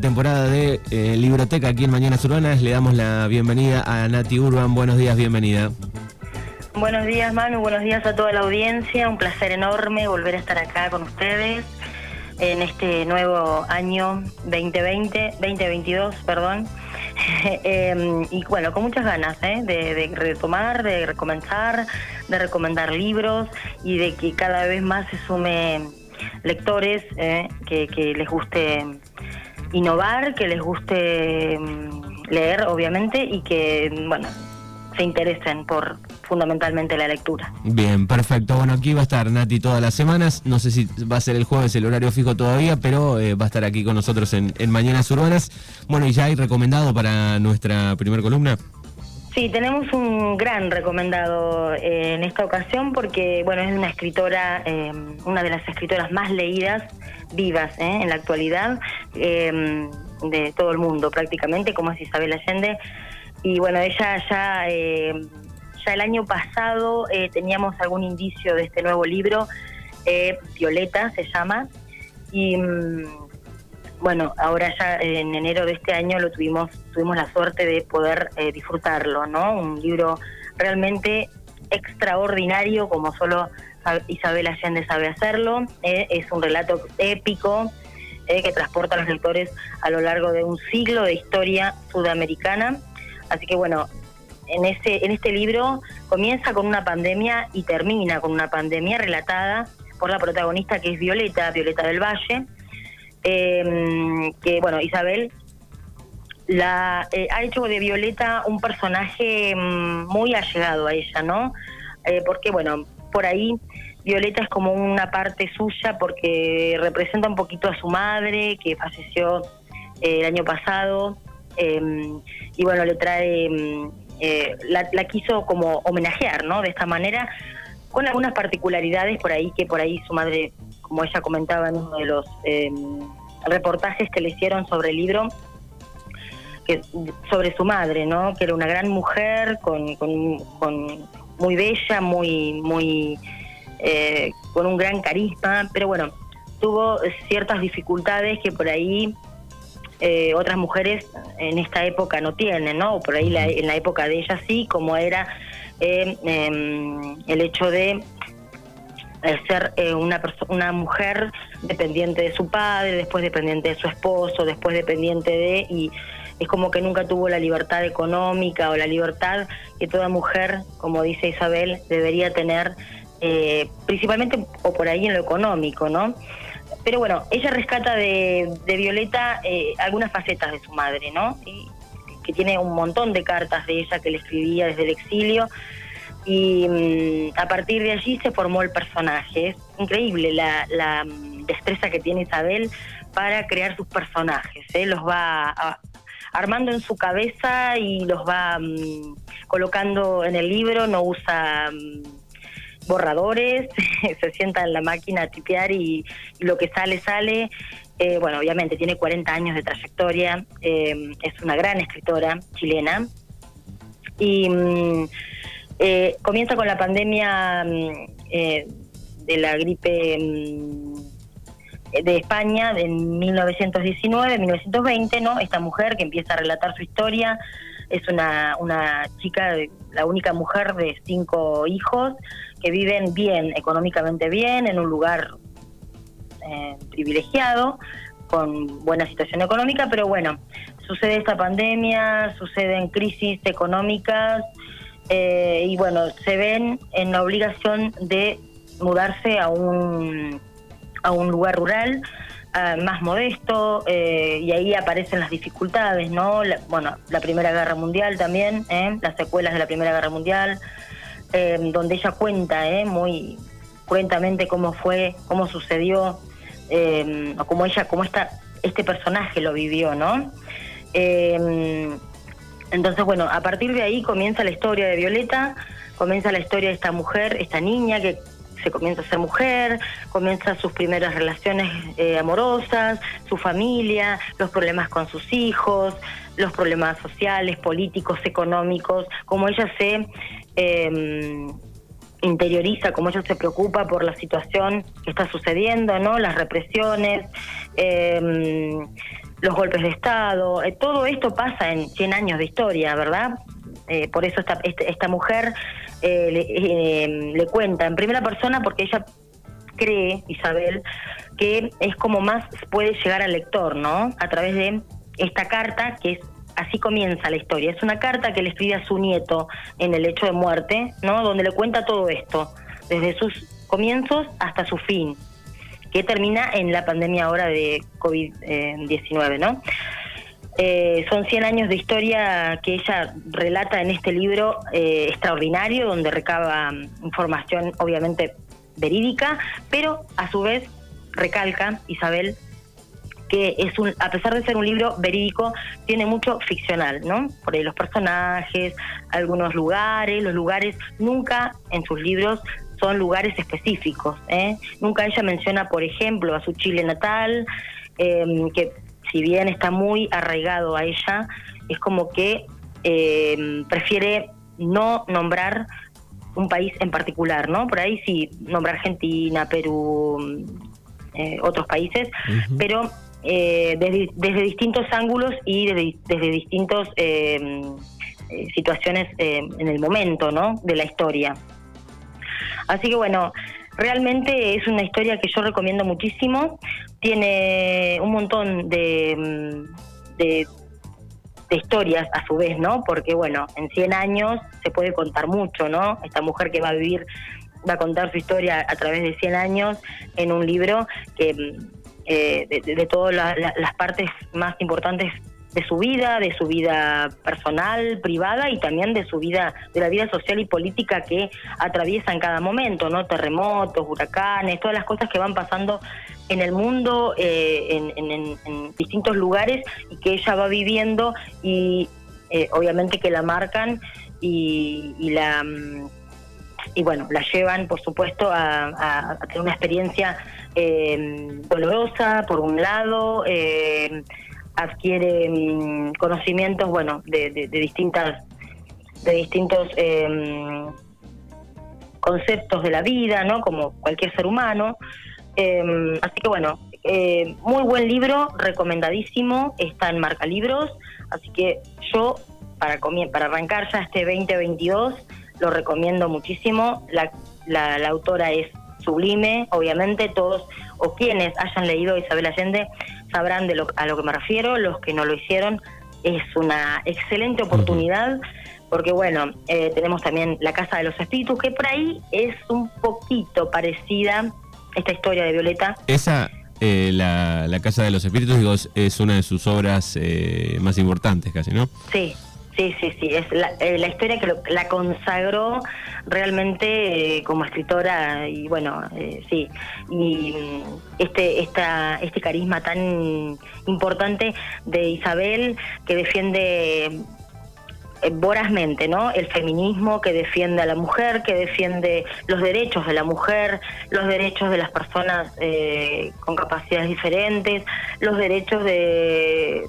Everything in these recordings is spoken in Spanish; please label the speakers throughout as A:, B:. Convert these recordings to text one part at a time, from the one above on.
A: temporada de eh, Libroteca aquí en Mañanas Urbanas. Le damos la bienvenida a Nati Urban. Buenos días, bienvenida.
B: Buenos días, Manu. Buenos días a toda la audiencia. Un placer enorme volver a estar acá con ustedes en este nuevo año 2020, 2022, perdón. Em, y bueno, con muchas ganas ¿eh? de, retomar, de recomenzar, de recomendar libros y de que cada vez más se sume lectores ¿eh? que, les guste innovar, que les guste mm, leer, obviamente, y que, bueno, se interesen por, fundamentalmente la lectura.
A: Bien, perfecto. Bueno, aquí va a estar Nati todas las semanas. No sé si va a ser el jueves el horario fijo todavía, pero eh, va a estar aquí con nosotros en, Mañanas Urbanas. Bueno, y ya hay recomendado para nuestra primera columna.
B: Sí, tenemos un gran recomendado eh, en esta ocasión porque, bueno, es una escritora, eh, una de las escritoras más leídas vivas en la actualidad de todo el mundo prácticamente, como es Isabel Allende. Y bueno, ella ya ya el año pasado eh, teníamos algún indicio de este nuevo libro, eh, Violeta se llama, y mm, bueno, ahora ya en enero de este año lo tuvimos, tuvimos la suerte de poder eh, disfrutarlo, ¿no? Un libro realmente extraordinario, como solo Isabel Allende sabe hacerlo. es un relato épico que transporta a los lectores a lo largo de un siglo de historia sudamericana. Así que bueno, en, ese, en este libro comienza con una pandemia y termina con una pandemia relatada por la protagonista que es Violeta, Violeta del Valle, em, que bueno, Isabel la eh, ha hecho de Violeta un personaje mm, muy allegado a ella, ¿no? Eh, porque bueno, por ahí Violeta es como una parte suya porque representa un poquito a su madre que falleció eh, el año pasado em, y bueno, le trae eh, la, quiso como homenajear, ¿no? De esta manera, con algunas particularidades por ahí que por ahí su madre, como ella comentaba en uno de los em, reportajes que le hicieron sobre el libro, que sobre su madre, ¿no? Que era una gran mujer, con, con, muy bella, muy, muy, eh, con un gran carisma, pero bueno, tuvo ciertas dificultades que por ahí eh, otras mujeres en esta época no tienen, ¿no? Por ahí en la época de ella sí, como era eh, em, el hecho de eh, ser una, una mujer dependiente de su padre, después dependiente de su esposo, después dependiente de... y es como que nunca tuvo la libertad económica o la libertad que toda mujer, como dice Isabel, debería tener, principalmente o por ahí en lo económico, ¿no? Pero bueno, ella rescata de, Violeta eh, algunas facetas de su madre, ¿no? Y, que tiene un montón de cartas de ella que le escribía desde el exilio. Y mm, a partir de allí se formó el personaje. Es increíble la, mm, destreza que tiene Isabel para crear sus personajes. ¿eh? Los va armando en su cabeza y los va mm, colocando en el libro. No usa borradores, se sienta en la máquina a tipear y, lo que sale, sale. Eh, bueno, obviamente tiene 40 años de trayectoria, eh, es una gran escritora chilena y eh, comienza con la pandemia mm, de la gripe mm, de España en 1919, 1920, ¿no? Esta mujer que empieza a relatar su historia es una, una chica, la única mujer de cinco hijos que viven bien, económicamente bien, en un lugar eh, privilegiado, con buena situación económica, pero bueno, sucede esta pandemia, suceden crisis económicas eh, y bueno, se ven en la obligación de mudarse a un, a un lugar rural eh, más modesto y ahí aparecen las dificultades, ¿no? bueno, la Primera Guerra Mundial también, las secuelas de la Primera Guerra Mundial, eh, donde ella cuenta eh, muy cuentamente cómo fue, cómo sucedió, eh, o cómo ella, cómo esta, este personaje lo vivió, ¿no? Entonces, bueno, a partir de ahí comienza la historia de Violeta, comienza la historia de esta mujer, esta niña que se comienza a ser mujer, comienza sus primeras relaciones amorosas, su familia, los problemas con sus hijos, los problemas sociales, políticos, económicos, cómo ella se eh, interioriza, como ella se preocupa por la situación que está sucediendo, ¿no? Las represiones, em, los golpes de Estado, eh, todo esto pasa en 100 años de historia, ¿verdad? Eh, por eso esta, este, esta, mujer le, le, cuenta en primera persona porque ella cree, Isabel, que es como más puede llegar al lector, ¿no? A través de esta carta que es así comienza la historia. Es una carta que le escribe a su nieto en el hecho de muerte, ¿no? Donde le cuenta todo esto, desde sus comienzos hasta su fin, que termina en la pandemia ahora de COVID-19, ¿no? Eh, son 100 años de historia que ella relata en este libro eh, extraordinario, donde recaba mm, información obviamente verídica, pero a su vez recalca Isabel que es un, a pesar de ser un libro verídico, tiene mucho ficcional, ¿no? Por ahí los personajes, algunos lugares, los lugares nunca en sus libros son lugares específicos, ¿eh? Nunca ella menciona, por ejemplo, a su Chile natal, em, que si bien está muy arraigado a ella, es como que em, prefiere no nombrar un país en particular, ¿no? Por ahí sí, nombra Argentina, Perú, eh, otros países, pero eh, desde, distintos ángulos y desde, desde distintas eh, situaciones en el momento, ¿no? De la historia. Así que bueno, realmente es una historia que yo recomiendo muchísimo. Tiene un montón de, de de historias a su vez, ¿no? Porque bueno, en 100 años se puede contar mucho, ¿no? Esta mujer que va a vivir, va a contar su historia a través de 100 años en un libro que eh, de, todas las partes más importantes de su vida, de su vida personal, privada y también de su vida, de la vida social y política que atraviesa en cada momento, ¿no? Terremotos, huracanes, todas las cosas que van pasando en el mundo, eh, en, distintos lugares y que ella va viviendo y eh, obviamente que la marcan y, la mm, y bueno la llevan por supuesto a, tener una experiencia eh, dolorosa por un lado adquiere mm, conocimientos bueno de, distintas de distintos conceptos de la vida no como cualquier ser humano. Em, así que bueno, eh, muy buen libro, recomendadísimo, está en Marca Libros, así que yo para, para arrancar ya este 2022 lo recomiendo muchísimo. La, la, autora es sublime, obviamente. Todos o quienes hayan leído Isabel Allende sabrán de lo, a lo que me refiero, los que no lo hicieron es una excelente oportunidad porque bueno, eh, tenemos también La Casa de los Espíritus, que por ahí es un poquito parecida esta historia de Violeta.
A: Esa, eh, la, Casa de los Espíritus, digo, es una de sus obras eh, más importantes casi, ¿no?
B: Sí. Sí, sí, sí, es la, eh, historia que la consagró realmente como escritora y bueno, sí, y mm, este, esta, este carisma tan importante de Isabel que defiende eh, vorazmente, ¿no? El feminismo que defiende a la mujer, que defiende los derechos de la mujer, los derechos de las personas eh, con capacidades diferentes, los derechos de,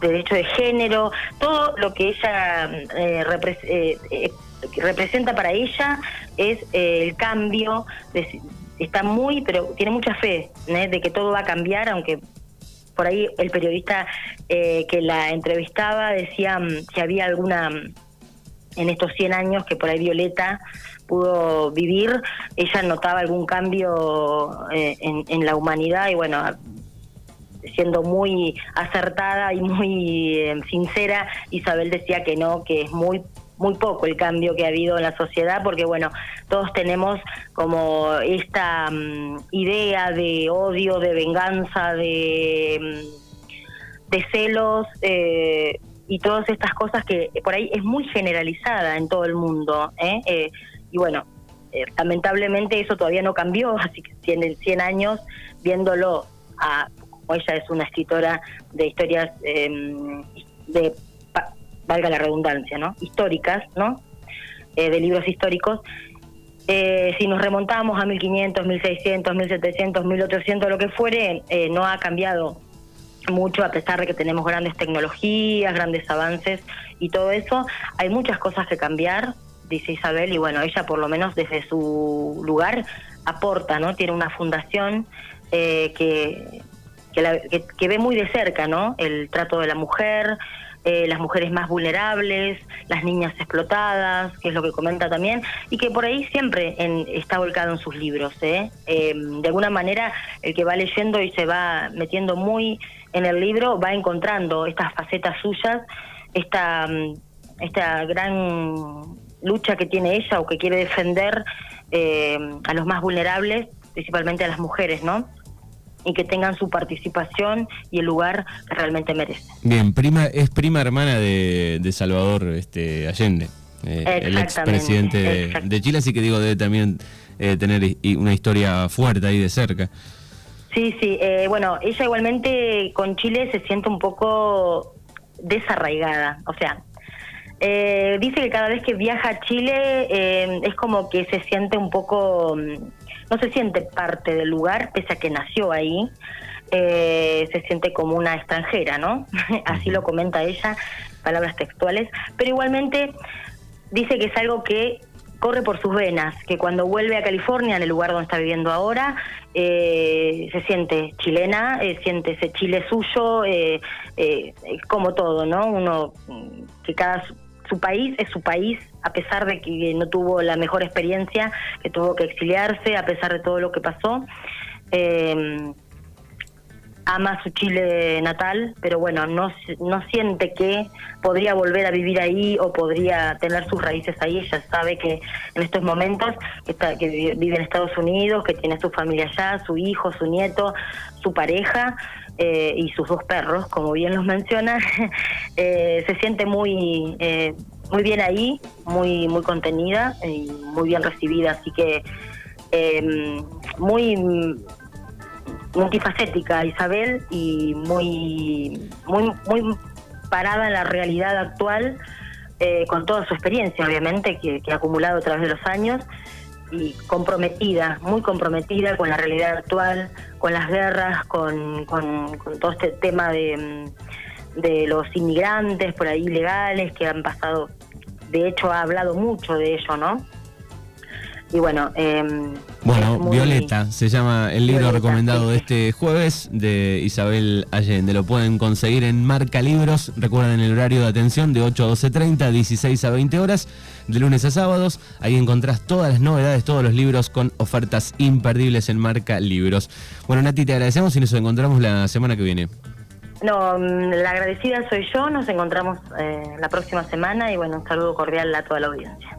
B: derecho de género, todo lo que ella eh, representa para ella es el cambio, está muy, pero tiene mucha fe de que todo va a cambiar, aunque por ahí el periodista eh, que la entrevistaba decía mm, si había alguna mm, en estos 100 años que por ahí Violeta pudo vivir, ella notaba algún cambio eh, en, la humanidad y bueno, siendo muy acertada y muy eh, sincera, Isabel decía que no, que es muy muy poco el cambio que ha habido en la sociedad, porque bueno, todos tenemos como esta mm, idea de odio, de venganza, de, mm, de celos eh, y todas estas cosas que por ahí es muy generalizada en todo el mundo. ¿eh? Eh, y bueno, lamentablemente eso todavía no cambió, así que tiene 100 años viéndolo a, como ella es una escritora de historias em, de valga la redundancia, ¿no? Históricas, ¿no? Eh, de libros históricos. Eh, si nos remontamos a 1500, 1600, 1700, 1800, lo que fuere, eh, no ha cambiado mucho a pesar de que tenemos grandes tecnologías, grandes avances y todo eso. Hay muchas cosas que cambiar, dice Isabel, y bueno, ella por lo menos desde su lugar aporta, ¿no? Tiene una fundación que, que, ve muy de cerca, ¿no? El trato de la mujer, eh, las mujeres más vulnerables, las niñas explotadas, que es lo que comenta también, y que por ahí siempre está volcado en sus libros. ¿eh? Em, de alguna manera, el que va leyendo y se va metiendo muy en el libro va encontrando estas facetas suyas, esta, mm, esta gran lucha que tiene ella o que quiere defender eh, a los más vulnerables, principalmente a las mujeres, ¿no? Y que tengan su participación y el lugar que realmente merecen.
A: Bien, prima es prima hermana de, Salvador este, Allende, eh, el expresidente de, de, Chile, así que digo, debe también eh, tener una historia fuerte ahí de cerca.
B: Sí, sí, eh, bueno, ella igualmente con Chile se siente un poco desarraigada, o sea, dice que cada vez que viaja a Chile es como que se siente un poco mm, no se siente parte del lugar, pese a que nació ahí, eh, se siente como una extranjera, ¿no? Así lo comenta ella, palabras textuales, pero igualmente dice que es algo que corre por sus venas, que cuando vuelve a California, en el lugar donde está viviendo ahora, eh, se siente chilena, eh, siente ese Chile suyo, eh, como todo, ¿no? Uno, que cada su país es su país, a pesar de que no tuvo la mejor experiencia, que tuvo que exiliarse, a pesar de todo lo que pasó. Eh, ama su Chile natal, pero bueno, no, no siente que podría volver a vivir ahí o podría tener sus raíces ahí. Ella sabe que en estos momentos está, que vive en Estados Unidos, que tiene su familia allá, su hijo, su nieto, su pareja eh, y sus dos perros, como bien los menciona, eh, se siente muy eh, muy bien ahí, muy muy contenida y muy bien recibida, así que muy multifacética Isabel y muy, muy, muy parada en la realidad actual, eh, con toda su experiencia, obviamente, que, ha acumulado a través de los años, y comprometida, muy comprometida con la realidad actual, con las guerras, con, con, todo este tema de, de los inmigrantes por ahí ilegales que han pasado, de hecho ha hablado mucho de ello, ¿no? Y bueno,
A: em, bueno, Violeta se llama el libro recomendado de este jueves de Isabel Allende. Lo pueden conseguir en Marca Libros. Recuerden el horario de atención de 8 a 12.30, 16 a 20 horas, de lunes a sábados. Ahí encontrás todas las novedades, todos los libros con ofertas imperdibles en Marca Libros. Bueno, Nati, te agradecemos y nos encontramos la semana que viene.
B: No, mm, la agradecida soy yo. Nos encontramos eh, la próxima semana y bueno, un saludo cordial a toda la audiencia.